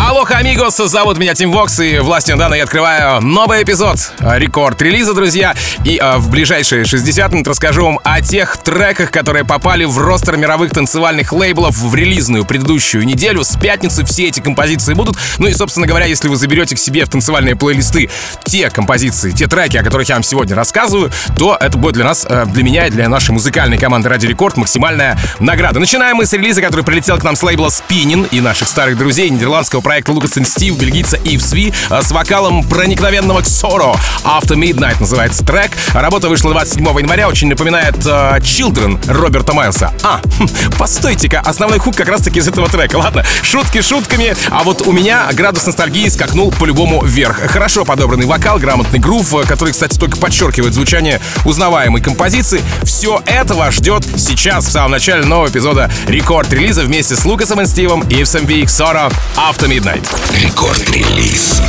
Алло, амигос, зовут меня Тим Вокс, и властью Дана я открываю новый эпизод рекорд релиза, друзья. И э, в ближайшие 60 минут расскажу вам о тех треках, которые попали в ростер мировых танцевальных лейблов в релизную предыдущую неделю. С пятницы все эти композиции будут. Ну и, собственно говоря, если вы заберете к себе в танцевальные плейлисты те композиции, те треки, о которых я вам сегодня рассказываю, то это будет для нас, э, для меня и для нашей музыкальной команды Ради Рекорд максимальная награда. Начинаем мы с релиза, который прилетел к нам с лейбла Spinning и наших старых друзей нидерландского проекта Лукас и Стив, бельгийца Ив Сви э, с вокалом проникновенного Ксоро. After Midnight называется трек. Работа вышла 27 января, очень напоминает uh, Children Роберта Майлса. А, хм, постойте-ка, основной хук как раз-таки из этого трека. Ладно, шутки шутками, а вот у меня градус ностальгии скакнул по-любому вверх. Хорошо подобранный вокал, грамотный грув, э, который, кстати, только подчеркивает звучание узнаваемой композиции. Все это вас ждет сейчас, в самом начале нового эпизода рекорд-релиза вместе с Лукасом и Стивом и в Сора After Midnight. Рекорд-релиз.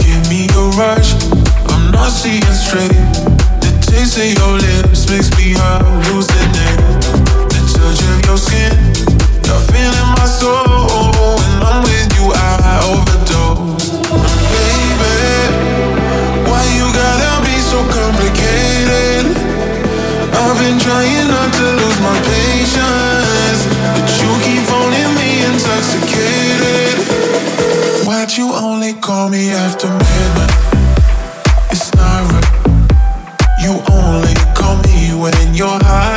Give me a rush, I'm not seeing straight. The taste of your lips makes me hallucinate. The touch of your skin, you're feeling my soul. When I'm with you, I overdose. Baby, why you gotta be so complicated? I've been trying not to lose my patience, but you keep phoning me intoxicated. Only call me after midnight? It's not right. You only call me when you're high.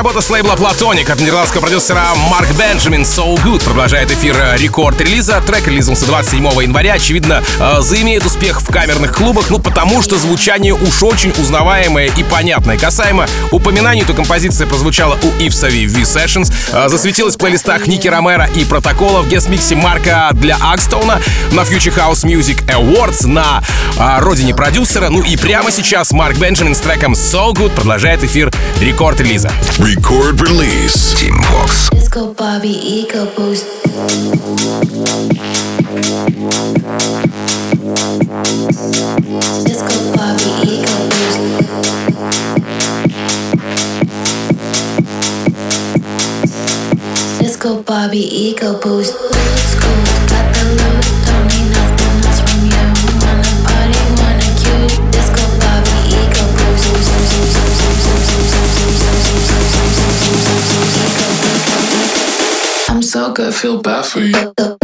работа с лейбла Platonic от нидерландского продюсера Марк Бенджамин So Good продолжает эфир э, рекорд-релиза. Трек релизнулся 27 января. Очевидно, э, заимеет успех в камерных клубах, ну потому что звучание уж очень узнаваемое и понятное. Касаемо упоминаний, то композиция прозвучала у Ивсови V Sessions, э, засветилась в плейлистах Ники Ромера и протокола в гест-миксе Марка для Акстоуна на Future House Music Awards, на о родине продюсера. Ну и прямо сейчас Марк Бенджамин с треком So Good продолжает эфир рекорд-релиза. Record Release. Team Vox. Disco Bobby Eco Boost. I'm so good, feel bad for you.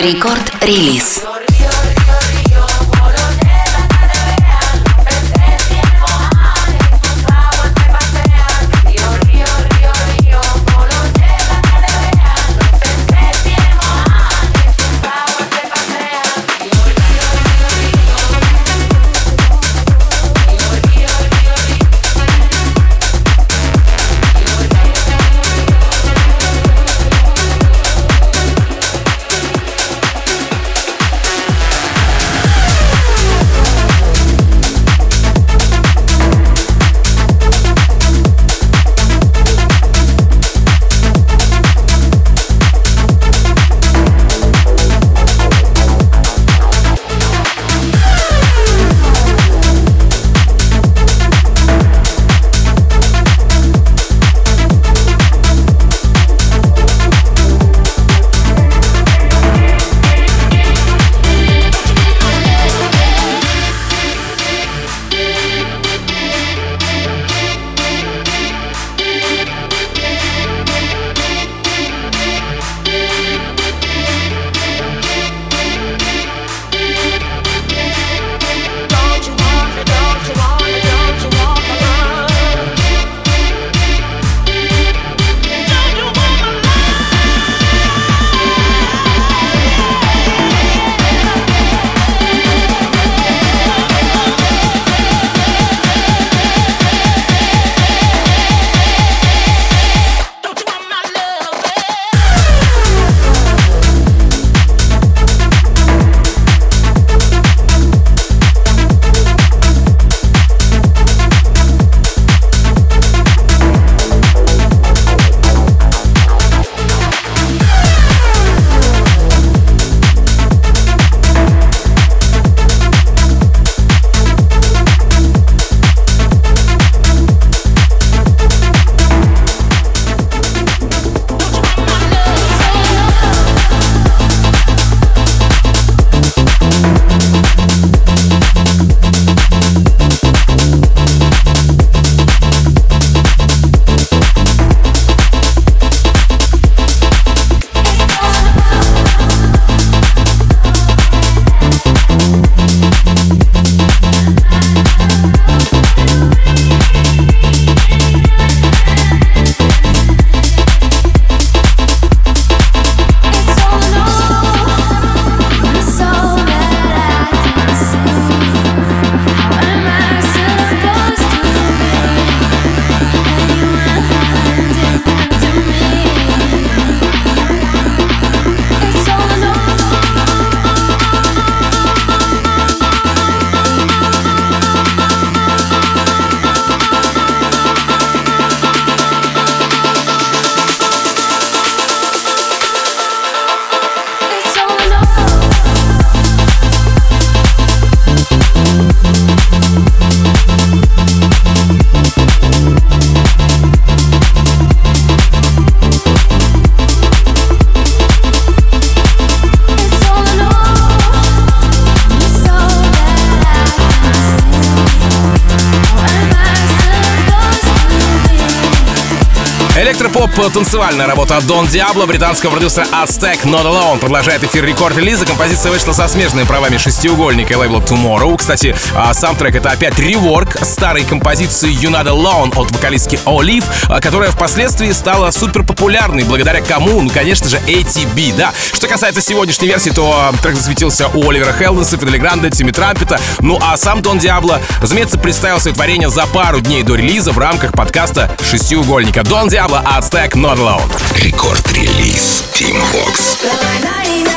Рекорд-релиз. Электропоп танцевальная работа от Дон Диабло, британского продюсера Aztec Not Alone продолжает эфир рекорд релиза. Композиция вышла со смежными правами шестиугольника лейбла Tomorrow. Кстати, а, сам трек это опять реворк старой композиции You Not Alone от вокалистки Олив, а, которая впоследствии стала супер популярной благодаря кому? Ну, конечно же, ATB, да. Что касается сегодняшней версии, то а, трек засветился у Оливера Хелденса, Фидели Гранде, Тимми Трампета. Ну а сам Дон Диабло, разумеется, представил свое творение за пару дней до релиза в рамках подкаста «Шестиугольника». Дон Диабло, Aztec Not Alone. Рекорд-релиз Team Vox.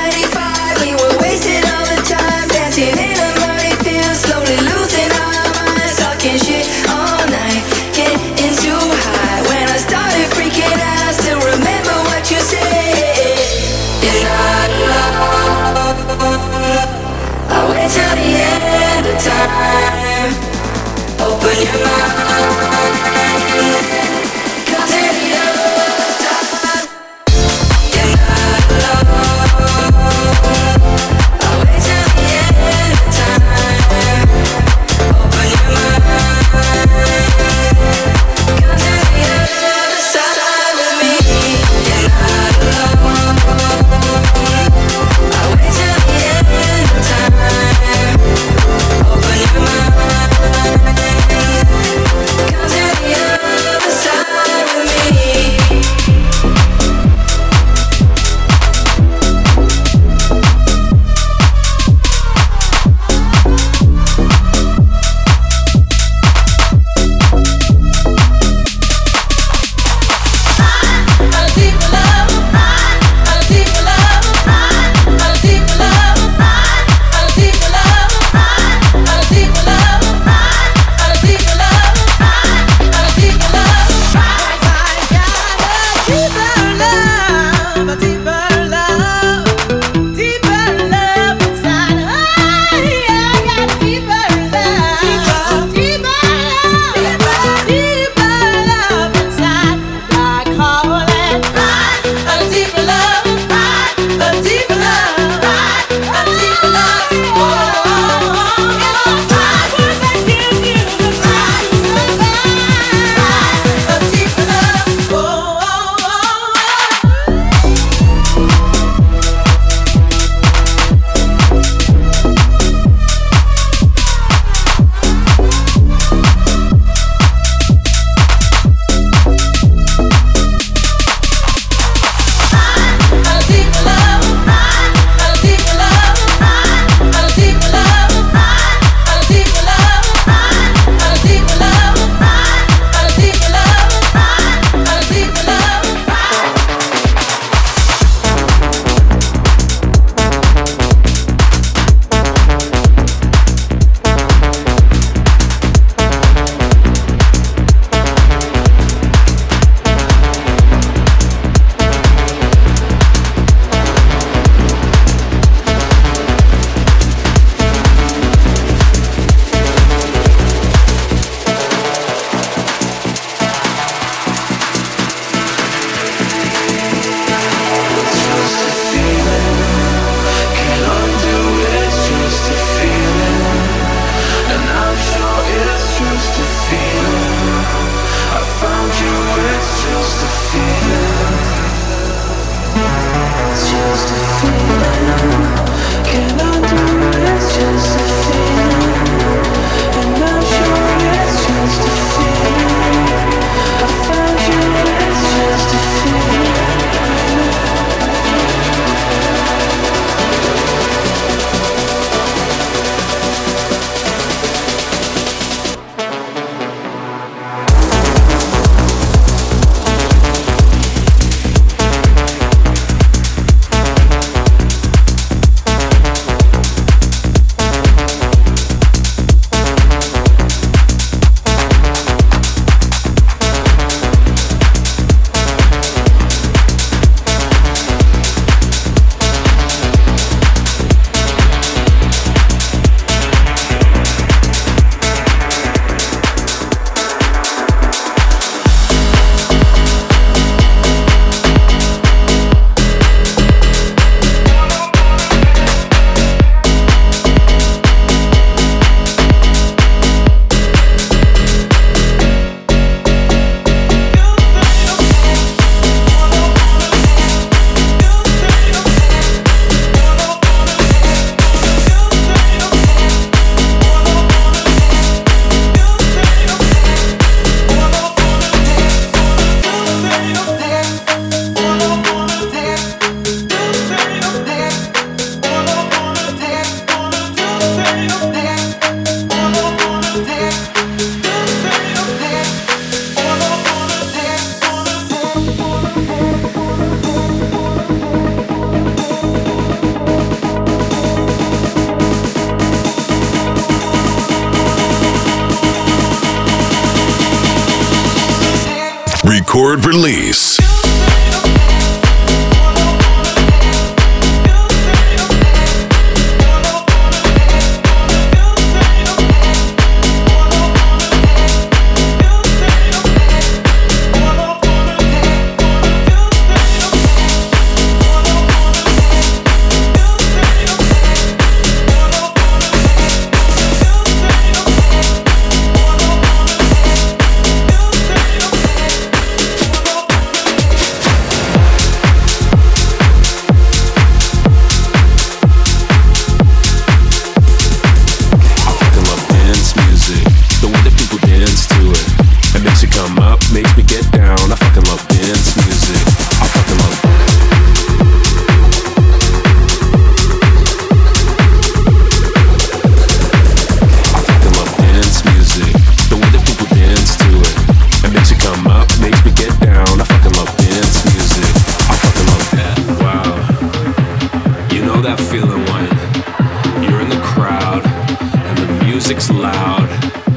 Music's loud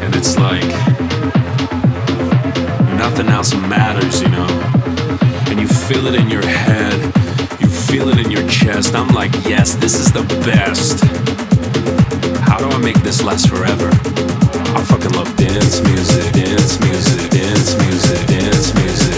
and it's like nothing else matters, you know. And you feel it in your head, you feel it in your chest. I'm like, yes, this is the best. How do I make this last forever? I fucking love dance music, dance music, dance music, dance music,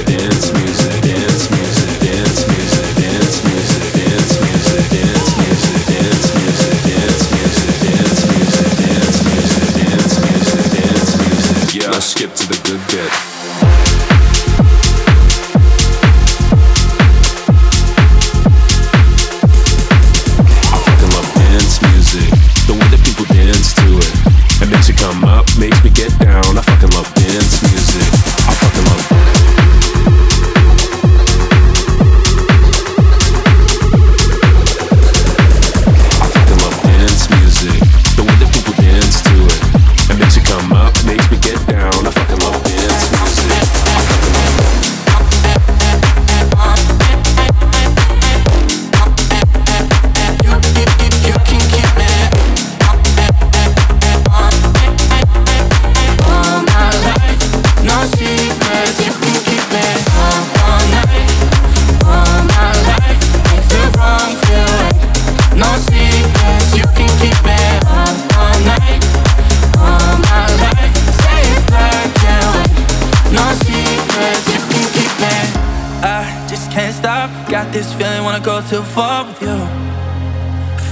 feeling, wanna go too far with you.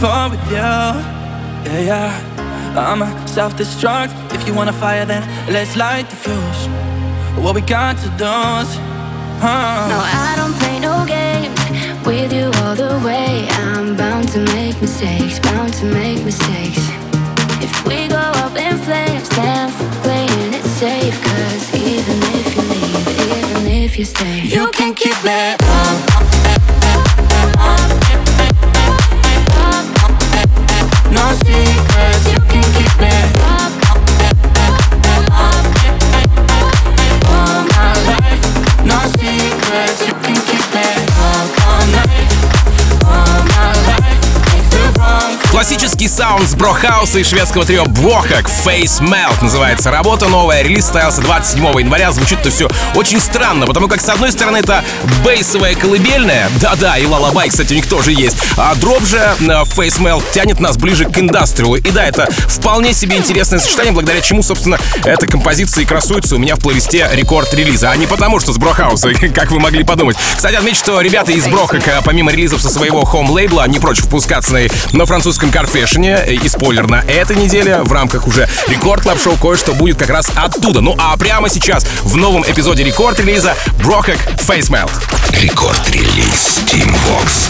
Far with you. Yeah, yeah. I'm a self destruct. If you wanna fire, then let's light the fuse. What we got to do is. Uh. No, I don't play no games with you all the way. I'm bound to make mistakes, bound to make mistakes. If we go up in flames, then playing it safe. Cause even if you leave, even if you stay, You sounds брохауса и шведского трио Брохак Face Melt называется работа новая. Релиз состоялся 27 января. Звучит-то все очень странно, потому как с одной стороны это бейсовая колыбельная, да-да, и лалабай, кстати, у них тоже есть, а дроп же э, Face Melt тянет нас ближе к индастриалу. И да, это вполне себе интересное сочетание, благодаря чему, собственно, эта композиция и красуется у меня в плейлисте рекорд-релиза, а не потому, что с Брохауса, как вы могли подумать. Кстати, отмечу, что ребята из Брохака, помимо релизов со своего хоум-лейбла, не прочь впускаться на, на французском Карфешене. И спойлер, на этой неделе в рамках уже рекорд клаб шоу кое-что будет как раз оттуда. Ну а прямо сейчас в новом эпизоде рекорд-релиза Брохак Face Melt. Рекорд-релиз Team Vox.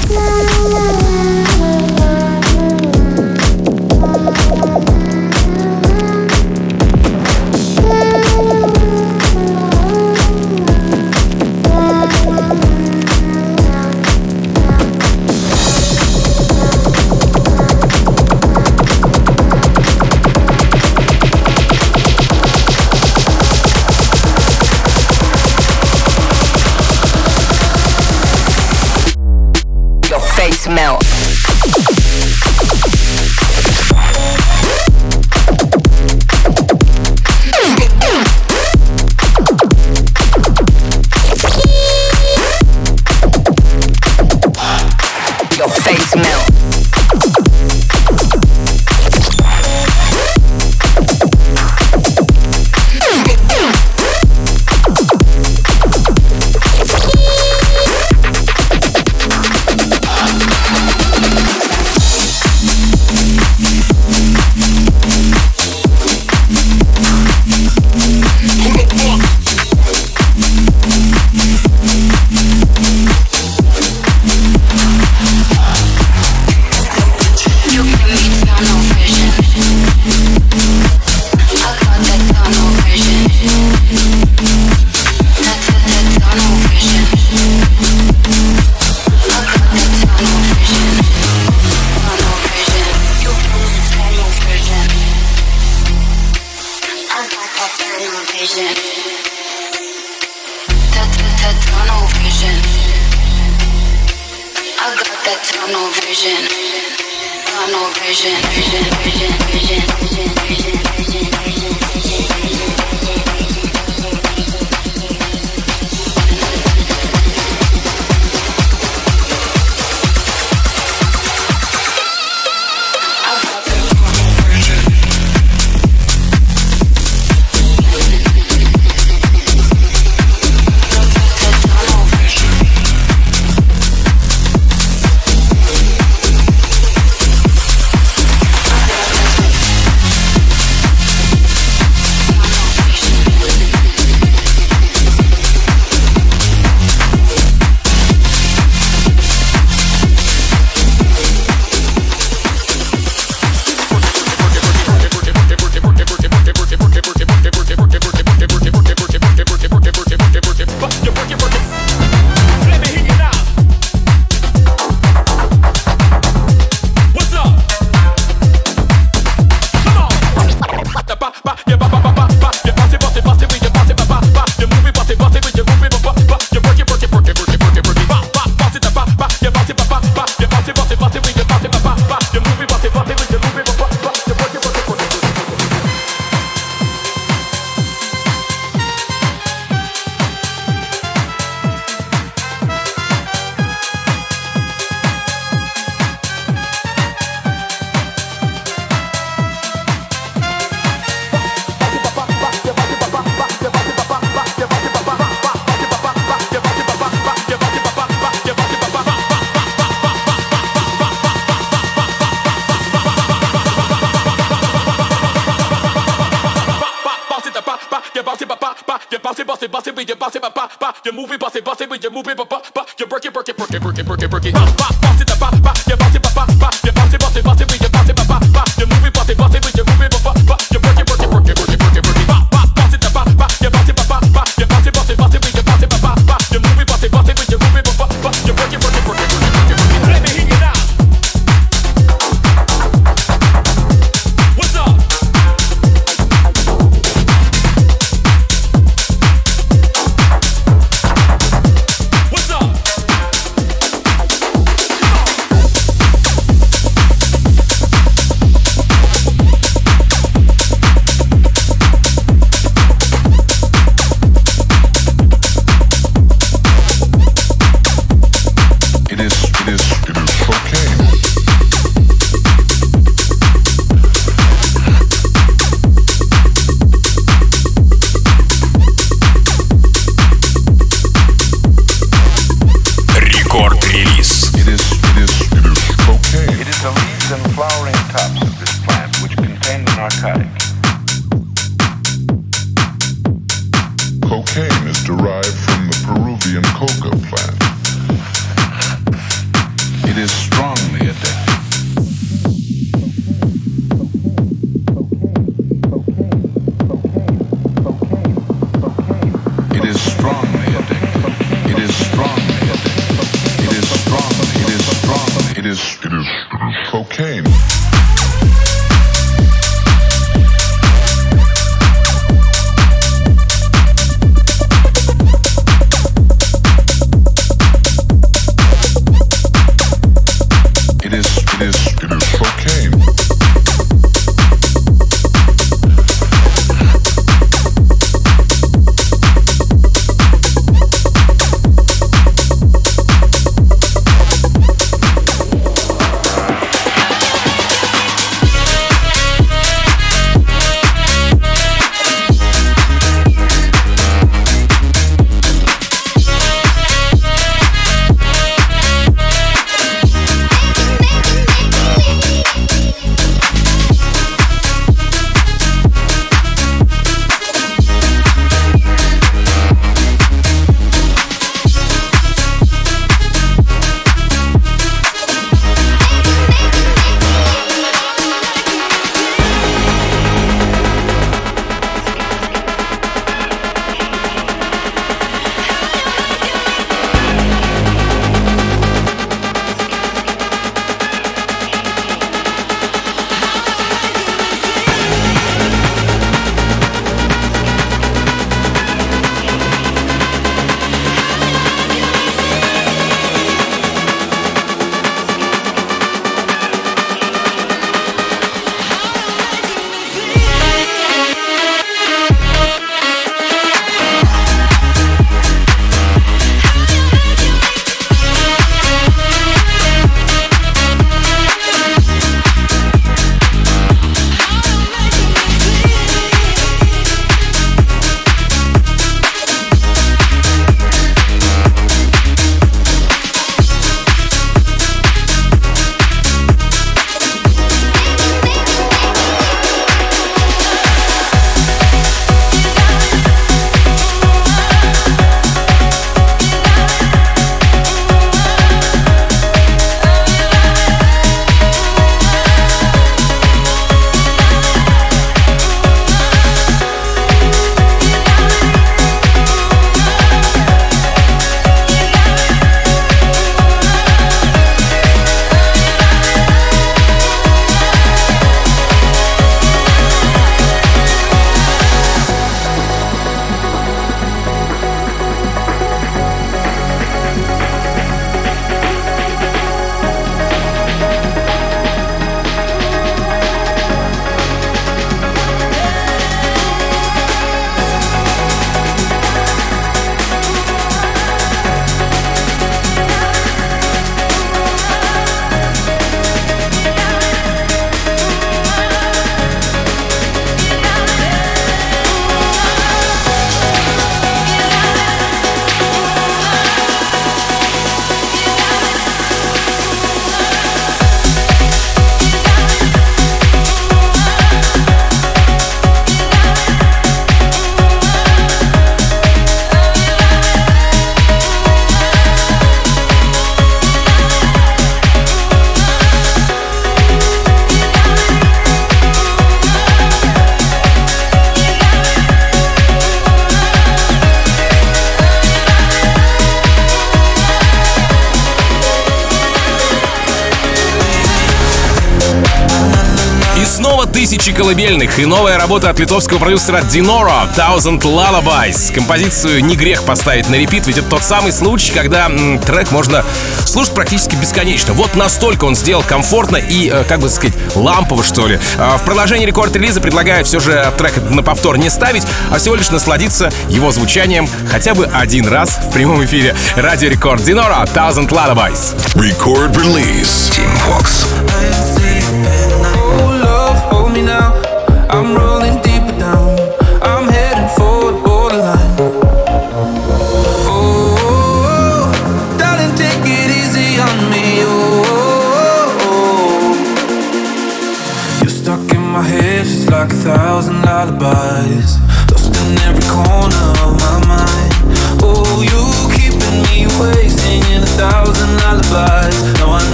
Тысячи колыбельных и новая работа от литовского продюсера Dinoro Thousand Lullabies. Композицию не грех поставить на репит, ведь это тот самый случай, когда м, трек можно слушать практически бесконечно. Вот настолько он сделал комфортно и, э, как бы сказать, лампово, что ли. А в продолжении рекорд-релиза предлагаю все же трек на повтор не ставить, а всего лишь насладиться его звучанием хотя бы один раз в прямом эфире. Радио Рекорд Dinoro Thousand Lullabies. Record release. Team Vox.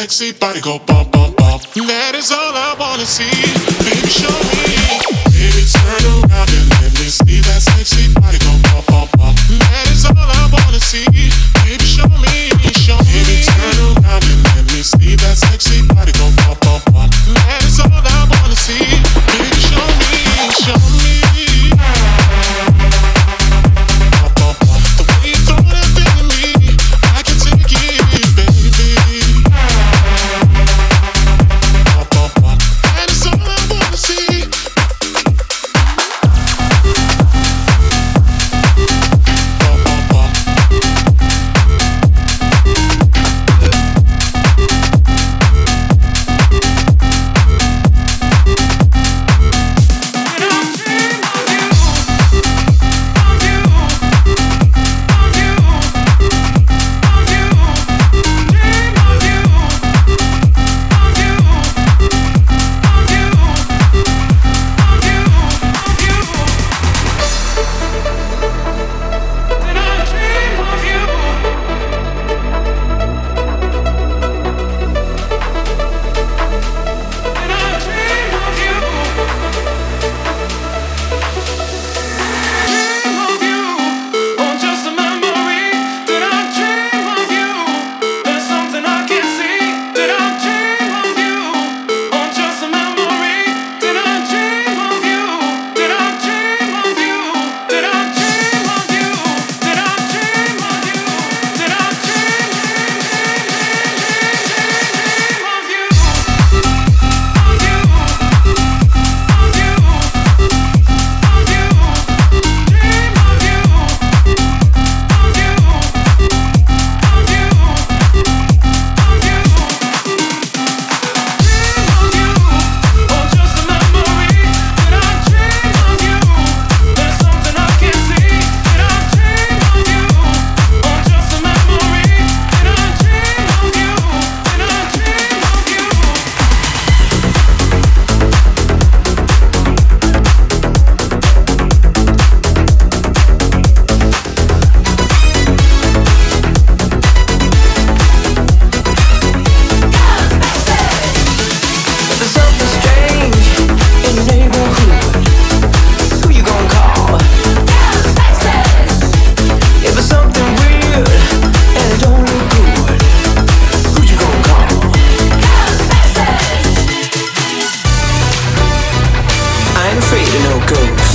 sexy body go bump, bump, bump. That is all I wanna see. afraid of no ghosts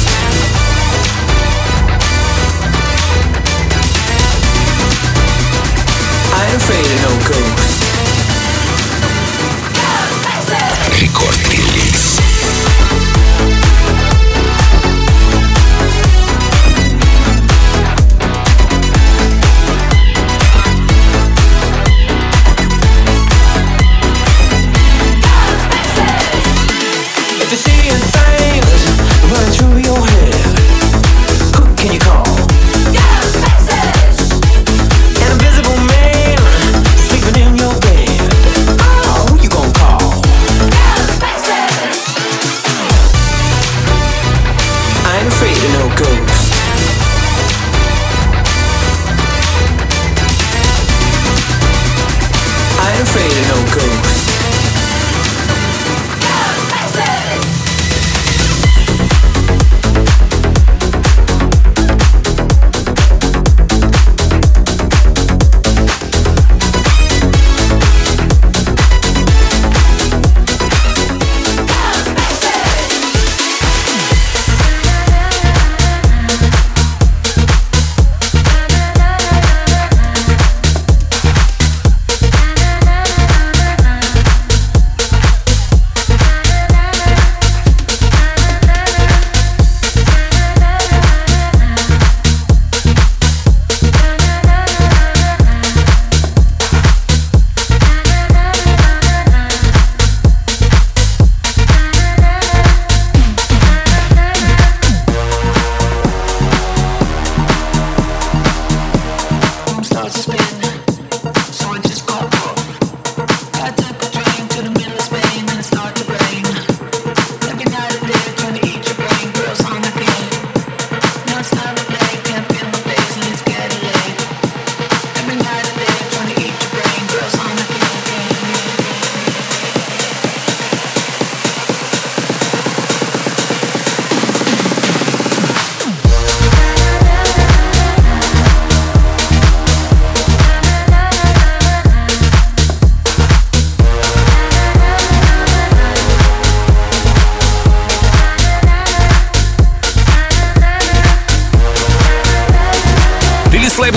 So I just go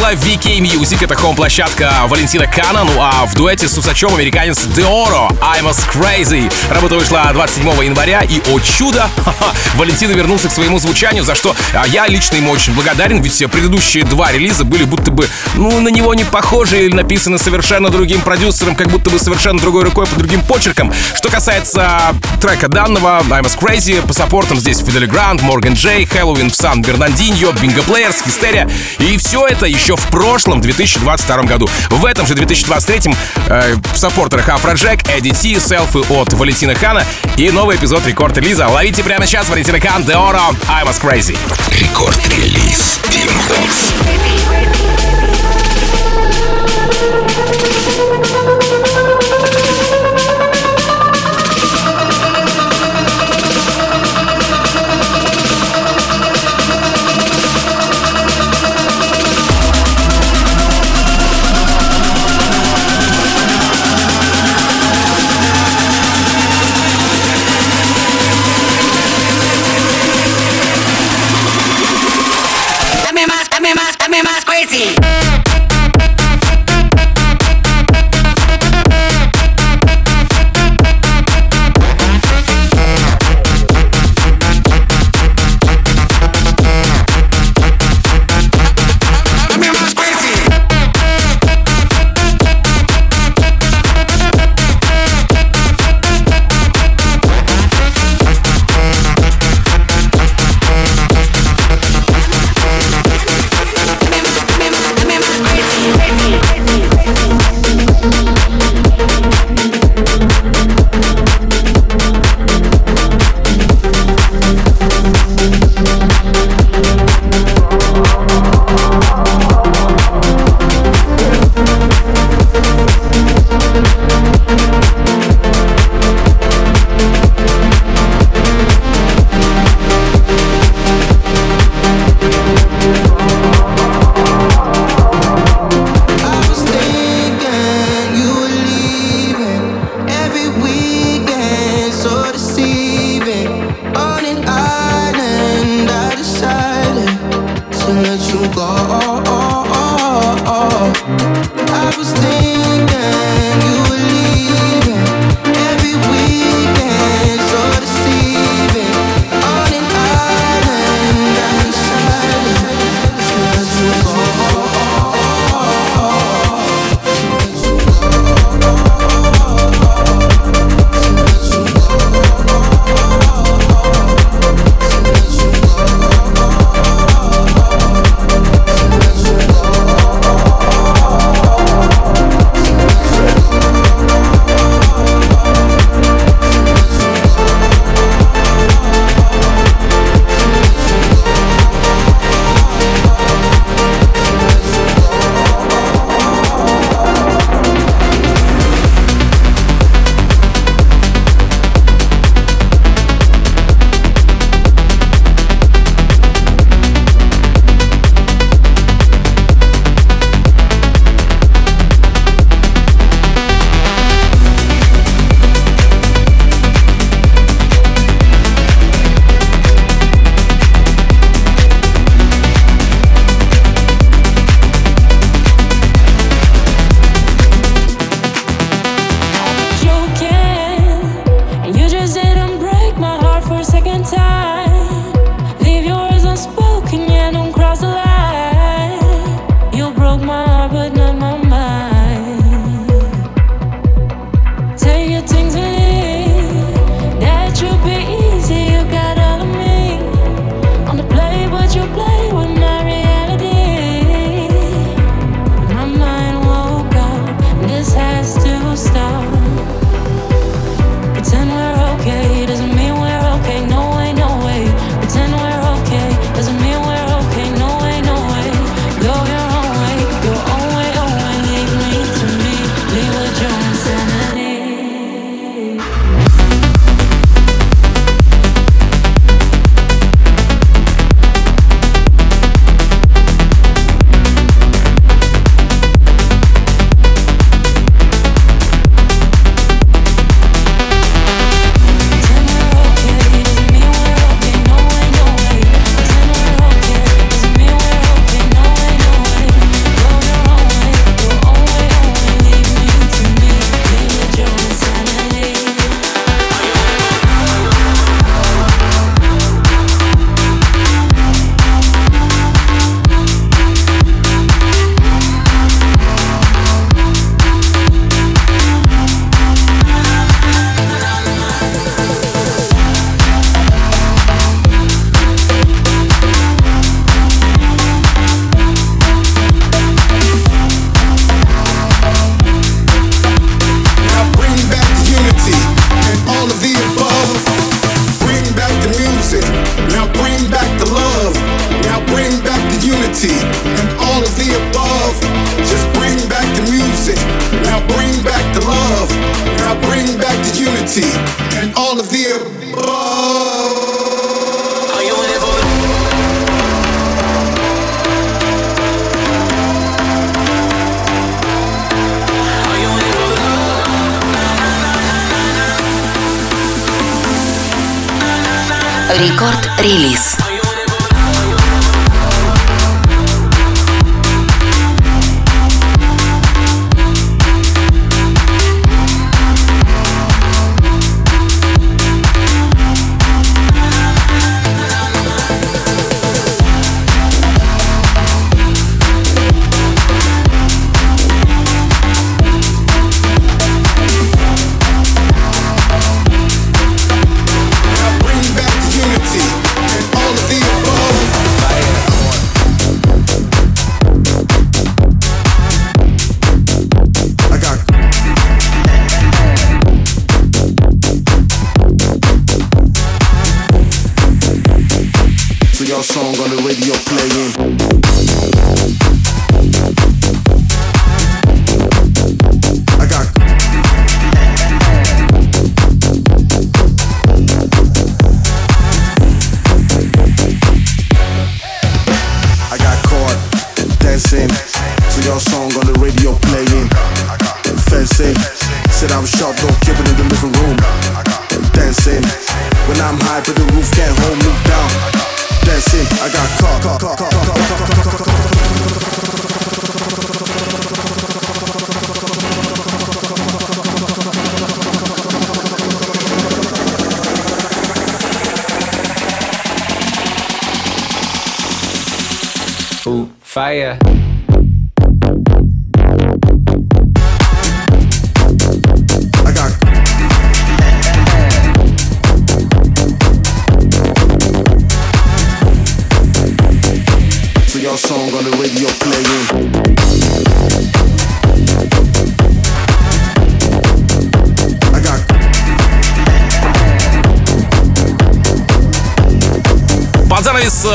лейбла VK Music, это хом-площадка Валентина Кана, ну а в дуэте с усачом американец Деоро I'm as Crazy. Работа вышла 27 января, и, о чудо, Валентина вернулся к своему звучанию, за что а, я лично ему очень благодарен, ведь все предыдущие два релиза были будто бы, ну, на него не похожи или написаны совершенно другим продюсером, как будто бы совершенно другой рукой по другим почеркам. Что касается трека данного, I'm as Crazy, по саппортам здесь Фидели Грант, Морган Джей, Хэллоуин в Сан Бернандиньо, Бинго Плеерс, Хистерия. И все это еще в прошлом 2022 году. В этом же 2023 э, в саппортерах Афроджек, Эдди селфи от Валентина Хана и новый эпизод рекорд-релиза. Ловите прямо сейчас Валентина Хан, Деоро, I'm as Crazy. Рекорд-релиз Team Vox. Song on the radio playing.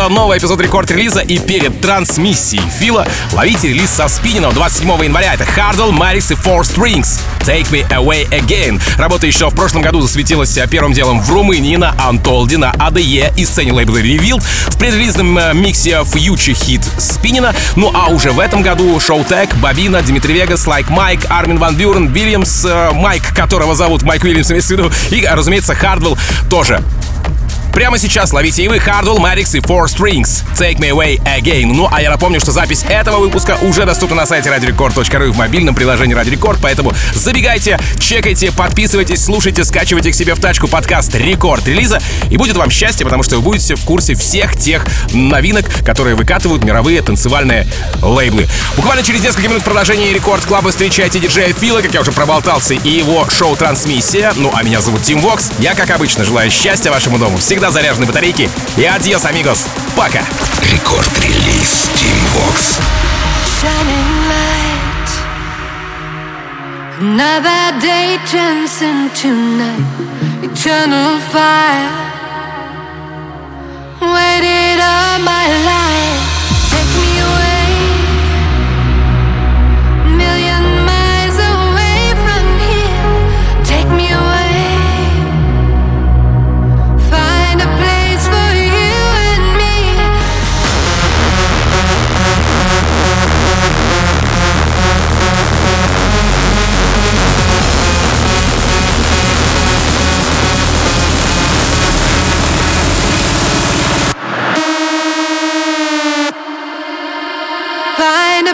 Новый эпизод Record-релиза и перед трансмиссией Фила ловите релиз со Spinnin' ом 27 января. Это Hardwell, Maddix и Four Strings. Take Me Away Again. Работа еще в прошлом году засветилась э, первым делом в Румынии на Untold, на ADE и сцене лейбла Revealed. В предрелизном э, миксе Future Hit Spinnin' а. Ну а уже в этом году Showtek, Bobina, Dimitri Vegas, Like Mike, Armin van Buuren, Williams, э, Mike, которого зовут Mike Williams, имеется в виду, и, разумеется, Hardwell тоже. Прямо сейчас ловите и вы Hardwell, Maddix и Four Strings. Take Me Away Again. Ну, а я напомню, что запись этого выпуска уже доступна на сайте radiorecord.ru и в мобильном приложении Radio Record, поэтому забегайте, чекайте, подписывайтесь, слушайте, скачивайте к себе в тачку подкаст Рекорд релиза, и будет вам счастье, потому что вы будете в курсе всех тех новинок, которые выкатывают мировые танцевальные лейблы. Буквально через несколько минут в продолжении Record Club а встречайте диджея Фила, как я уже проболтался, и его шоу «Трансмиссия». Ну, а меня зовут Тим Вокс. Я, как обычно, желаю счастья вашему дому, всегда заряженной батарейки. И адьос, амигос. Пока. Рекорд-релиз Team Vox. Another day turns into night, eternal fire. Waited all my life,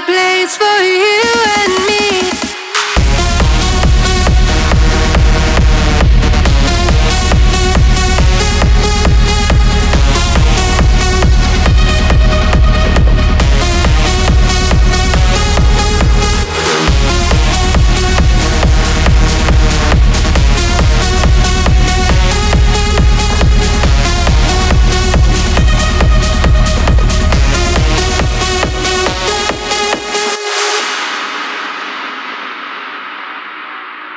place for you and me.